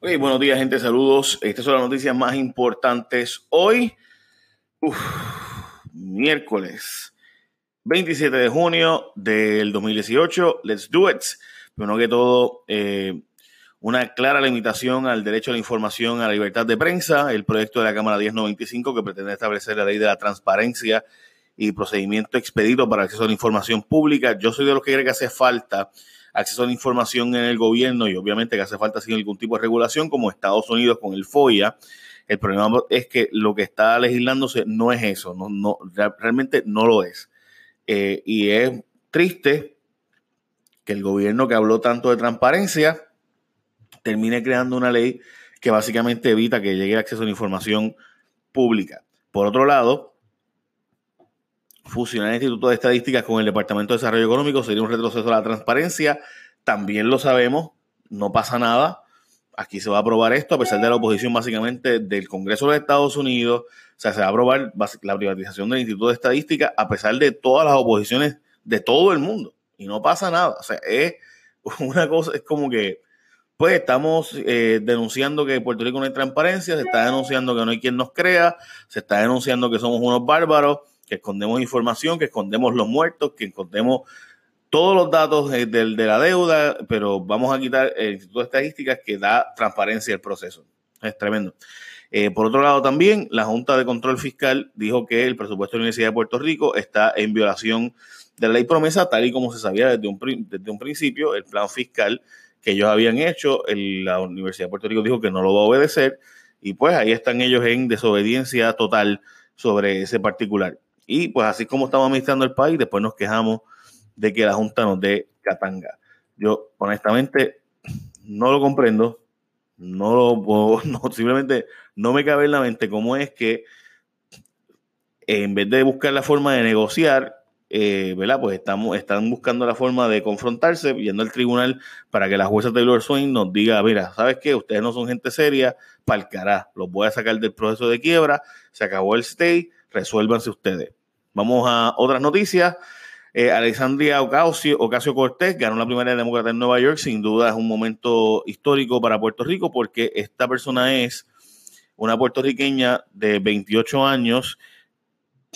buenos días, gente. Saludos. Estas son las noticias más importantes hoy. miércoles 27 de junio del 2018. Let's do it. Pero que todo, eh, una clara limitación al derecho a la información, a la libertad de prensa. El proyecto de la Cámara 1095 que pretende establecer la ley de la transparencia y procedimiento expedito para acceso a la información pública. Yo soy de los que cree que hace falta acceso a la información en el gobierno y obviamente que hace falta sin algún tipo de regulación como Estados Unidos con el FOIA. El problema es que lo que está legislándose no es eso, no, no realmente no lo es. Eh, y es triste que el gobierno que habló tanto de transparencia termine creando una ley que básicamente evita que llegue acceso a la información pública. Por otro lado, fusionar el Instituto de Estadísticas con el Departamento de Desarrollo Económico sería un retroceso a la transparencia. También lo sabemos, no pasa nada. Aquí se va a aprobar esto a pesar de la oposición básicamente del Congreso de Estados Unidos. O sea, se va a aprobar la privatización del Instituto de Estadística a pesar de todas las oposiciones de todo el mundo. Y no pasa nada. O sea, es una cosa, es como que, pues estamos eh, denunciando que en Puerto Rico no hay transparencia, se está denunciando que no hay quien nos crea, se está denunciando que somos unos bárbaros que escondemos información, que escondemos los muertos, que escondemos todos los datos de, la deuda, pero vamos a quitar el Instituto de Estadísticas que da transparencia al proceso. Es tremendo. Eh, por otro lado, también la Junta de Control Fiscal dijo que el presupuesto de la Universidad de Puerto Rico está en violación de la ley promesa, tal y como se sabía desde un, desde un principio, el plan fiscal que ellos habían hecho, la Universidad de Puerto Rico dijo que no lo va a obedecer, y pues ahí están ellos en desobediencia total sobre ese particular. Y pues así como estamos administrando el país, después nos quejamos de que la Junta nos dé catanga. Yo honestamente no lo comprendo, no lo puedo, no, simplemente no me cabe en la mente cómo es que en vez de buscar la forma de negociar, eh, ¿verdad? Pues estamos, están buscando la forma de confrontarse, yendo al tribunal para que la jueza Taylor Swain nos diga, mira, ¿sabes qué? Ustedes no son gente seria, el los voy a sacar del proceso de quiebra, se acabó el stay, resuélvanse ustedes. Vamos a otras noticias. Eh, Alexandria Ocasio, Ocasio Cortés ganó la primera demócrata en Nueva York. Sin duda es un momento histórico para Puerto Rico porque esta persona es una puertorriqueña de 28 años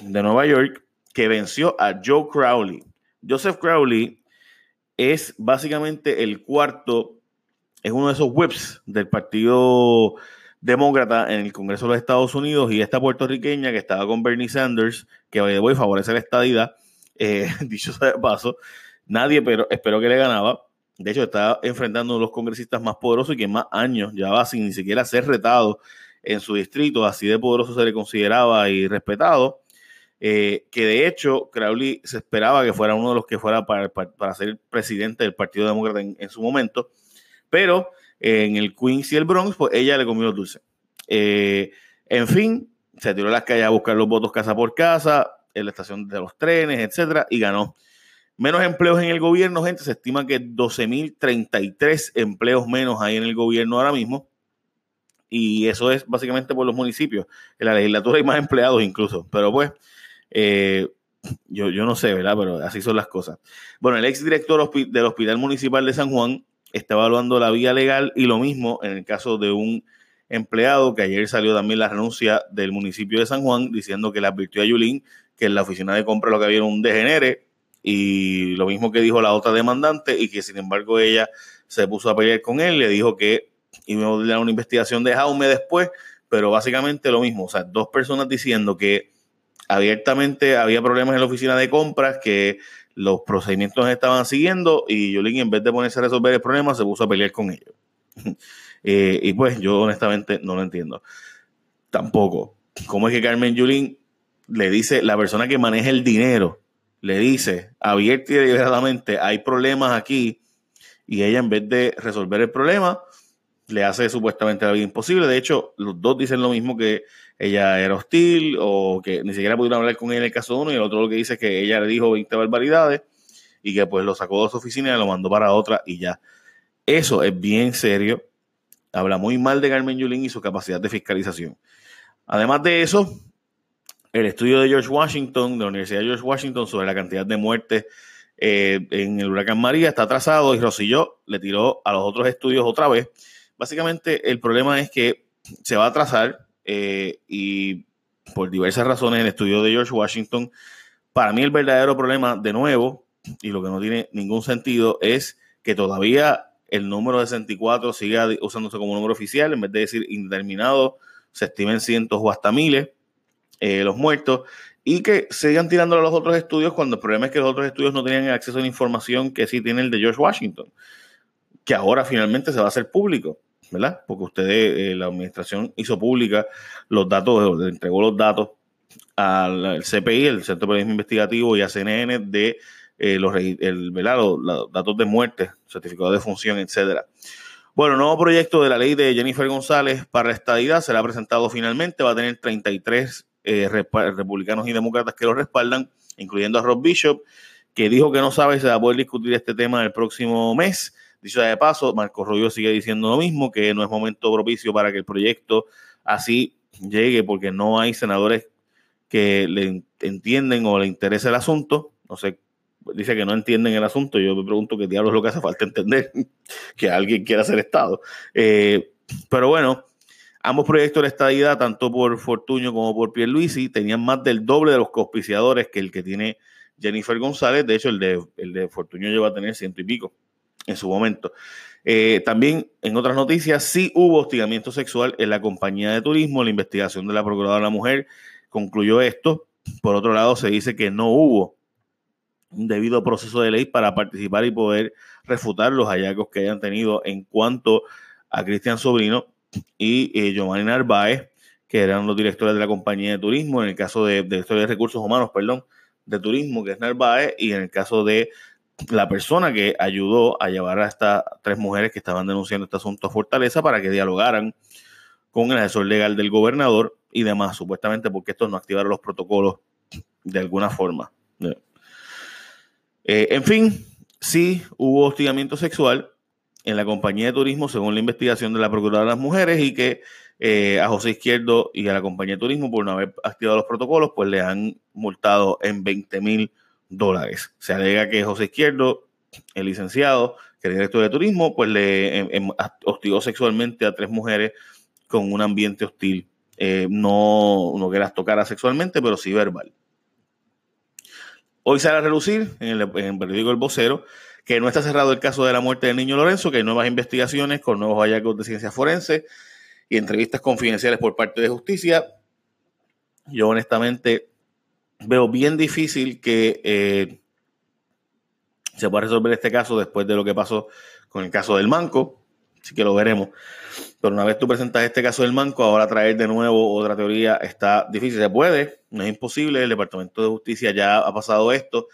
de Nueva York que venció a Joe Crowley. Joseph Crowley es básicamente el cuarto, es uno de esos whips del partido demócrata en el Congreso de los Estados Unidos y esta puertorriqueña que estaba con Bernie Sanders, que voy favorece la estadidad, eh, dicho sea de paso, nadie pero espero que le ganaba. De hecho, estaba enfrentando a uno de los congresistas más poderosos y que más años llevaba sin ni siquiera ser retado en su distrito, así de poderoso se le consideraba y respetado. Eh, que de hecho Crowley se esperaba que fuera uno de los que fuera para, para, ser presidente del Partido Demócrata en su momento, pero en el Queens y el Bronx, pues ella le comió dulce. Eh, en fin, se tiró a las calles a buscar los votos casa por casa, en la estación de los trenes, etcétera, y ganó. Menos empleos en el gobierno, gente. Se estima que 12.033 empleos menos hay en el gobierno ahora mismo. Y eso es básicamente por los municipios. En la legislatura hay más empleados incluso. Pero pues, eh, yo, yo no sé, ¿verdad? Pero así son las cosas. Bueno, el ex director del Hospital Municipal de San Juan está evaluando la vía legal y lo mismo en el caso de un empleado que ayer salió también la renuncia del municipio de San Juan diciendo que le advirtió a Yulín que en la oficina de compra lo que había era un degenere y lo mismo que dijo la otra demandante y que sin embargo ella se puso a pelear con él, le dijo que iba a dar una investigación de Jaume después, pero básicamente lo mismo, o sea, dos personas diciendo que abiertamente había problemas en la oficina de compras, que los procedimientos estaban siguiendo y Yulín en vez de ponerse a resolver el problema se puso a pelear con ellos. Eh, y pues yo honestamente no lo entiendo. Tampoco. ¿Cómo es que Carmen Yulín le dice, la persona que maneja el dinero, le dice abierta y deliberadamente, hay problemas aquí, y ella en vez de resolver el problema, le hace supuestamente la vida imposible. De hecho, los dos dicen lo mismo que ella era hostil o que ni siquiera pudieron hablar con ella en el caso uno y el otro lo que dice es que ella le dijo 20 barbaridades y que pues lo sacó de su oficina y lo mandó para otra y ya. Eso es bien serio. Habla muy mal de Carmen Yulín y su capacidad de fiscalización. Además de eso, el estudio de George Washington, de la Universidad de George Washington, sobre la cantidad de muertes eh, en el huracán María está atrasado y Rosselló le tiró a los otros estudios otra vez básicamente el problema es que se va a atrasar eh, y por diversas razones el estudio de George Washington, para mí el verdadero problema, de nuevo, y lo que no tiene ningún sentido, es que todavía el número de 64 siga usándose como número oficial, en vez de decir indeterminado, se estimen cientos o hasta miles eh, los muertos, y que sigan tirándolo a los otros estudios cuando el problema es que los otros estudios no tenían acceso a la información que sí tiene el de George Washington, que ahora finalmente se va a hacer público. ¿Verdad? Porque ustedes, eh, la administración hizo pública los datos, entregó los datos al CPI, el Centro de Periodismo Investigativo y a CNN de eh, los, el, datos de muerte, certificado de función, etcétera. Bueno, nuevo proyecto de la ley de Jennifer González para la estadidad será presentado finalmente. Va a tener 33 eh, republicanos y demócratas que lo respaldan, incluyendo a Rob Bishop, que dijo que no sabe si se va a poder discutir este tema el próximo mes. Dicho de paso, Marco Rubio sigue diciendo lo mismo, que no es momento propicio para que el proyecto así llegue, porque no hay senadores que le entienden o le interese el asunto. No sé dice que no entienden el asunto. Yo me pregunto qué diablos es lo que hace falta entender, que alguien quiera ser Estado. Eh, pero bueno, ambos proyectos de estadidad, tanto por Fortuño como por Pierluisi, tenían más del doble de los cospiciadores que el que tiene Jennifer González. De hecho, el de, el de Fortuño lleva a tener ciento y pico en su momento. Eh, también, en otras noticias, sí hubo hostigamiento sexual en la compañía de turismo. La investigación de la Procuradora de la Mujer concluyó esto. Por otro lado, se dice que no hubo un debido proceso de ley para participar y poder refutar los hallazgos que hayan tenido en cuanto a Cristian Sobrino y eh, Giovanni Narváez, que eran los directores de la compañía de turismo, en el caso de, de, de recursos humanos, perdón, de turismo, que es Narváez, y en el caso de la persona que ayudó a llevar a estas tres mujeres que estaban denunciando este asunto a Fortaleza para que dialogaran con el asesor legal del gobernador y demás, supuestamente porque estos no activaron los protocolos de alguna forma. Eh, en fin, sí hubo hostigamiento sexual en la compañía de turismo, según la investigación de la Procuradora de las Mujeres, y que eh, a José Izquierdo y a la compañía de turismo, por no haber activado los protocolos, pues le han multado en 20 mil Se alega que José Izquierdo, el licenciado, que es director de turismo, pues le em, em, hostigó sexualmente a tres mujeres con un ambiente hostil. Eh, no, no que las tocara sexualmente, pero sí verbal. Hoy sale a relucir en el, en el periódico El Vocero que no está cerrado el caso de la muerte del niño Lorenzo, que hay nuevas investigaciones con nuevos hallazgos de ciencia forense y entrevistas confidenciales por parte de justicia. Yo honestamente veo bien difícil que eh, se pueda resolver este caso después de lo que pasó con el caso del Manco, así que lo veremos. Pero una vez tú presentas este caso del Manco, ahora traer de nuevo otra teoría está difícil. Se puede, no es imposible. El Departamento de Justicia ya ha pasado esto.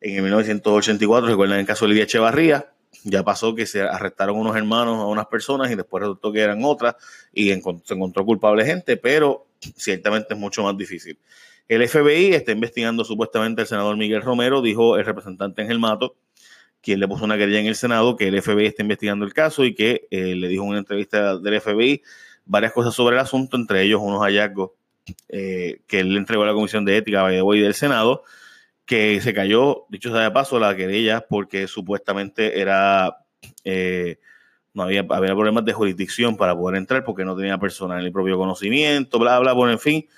En el 1984, recuerdan el caso de Lidia Echevarría, ya pasó que se arrestaron unos hermanos a unas personas y después resultó que eran otras y se encontró culpable gente, pero ciertamente es mucho más difícil. El FBI está investigando supuestamente al senador Miguel Romero, dijo el representante Ángel Mato, quien le puso una querella en el Senado, que el FBI está investigando el caso y que eh, le dijo en una entrevista del FBI varias cosas sobre el asunto, entre ellos unos hallazgos eh, que él le entregó a la Comisión de Ética y del Senado, que se cayó, dicho sea de paso, la querella porque supuestamente era... Eh, no había, había problemas de jurisdicción para poder entrar porque no tenía personal el propio conocimiento, bla, bla, bueno, en fin,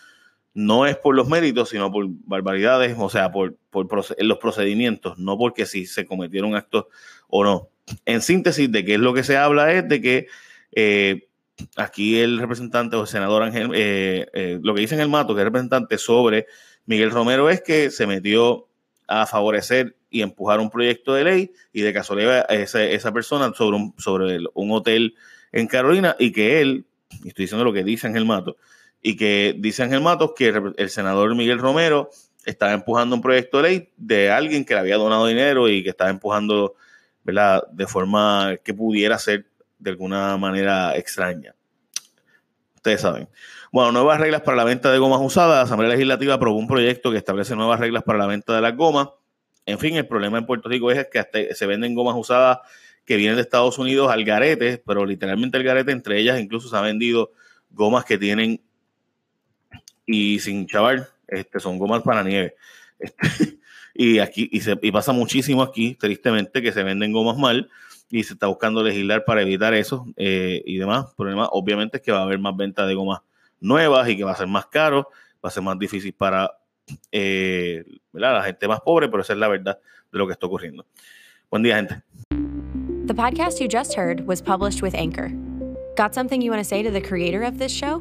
no es por los méritos, sino por barbaridades, o sea, por, por los procedimientos, no porque si se cometieron actos o no. En síntesis, de qué es lo que se habla es de que eh, aquí el representante o el senador Ángel, eh, eh, lo que dice en el mato, que es representante sobre Miguel Romero, es que se metió a favorecer y empujar un proyecto de ley y de casualidad esa, esa persona sobre un, sobre un hotel en Carolina y que él, y estoy diciendo lo que dice Ángel Mato, y que dice Ángel Matos que el senador Miguel Romero estaba empujando un proyecto de ley de alguien que le había donado dinero y que estaba empujando ¿verdad? de forma que pudiera ser de alguna manera extraña. Ustedes saben. Bueno, nuevas reglas para la venta de gomas usadas. La Asamblea Legislativa aprobó un proyecto que establece nuevas reglas para la venta de las gomas. En fin, el problema en Puerto Rico es que se venden gomas usadas que vienen de Estados Unidos al garete, pero literalmente el garete, entre ellas incluso se ha vendido gomas que tienen y sin chaval, este, son gomas para nieve. Este, Y aquí y, se, y pasa muchísimo aquí, tristemente, que se venden gomas mal y se está buscando legislar para evitar eso eh, y demás. El problema, obviamente, es que va a haber más venta de gomas nuevas y que va a ser más caro, va a ser más difícil para eh, la gente más pobre, pero esa es la verdad de lo que está ocurriendo. Buen día, gente. The podcast you just heard was published with Anchor. Got something you want to say to the creator of this show?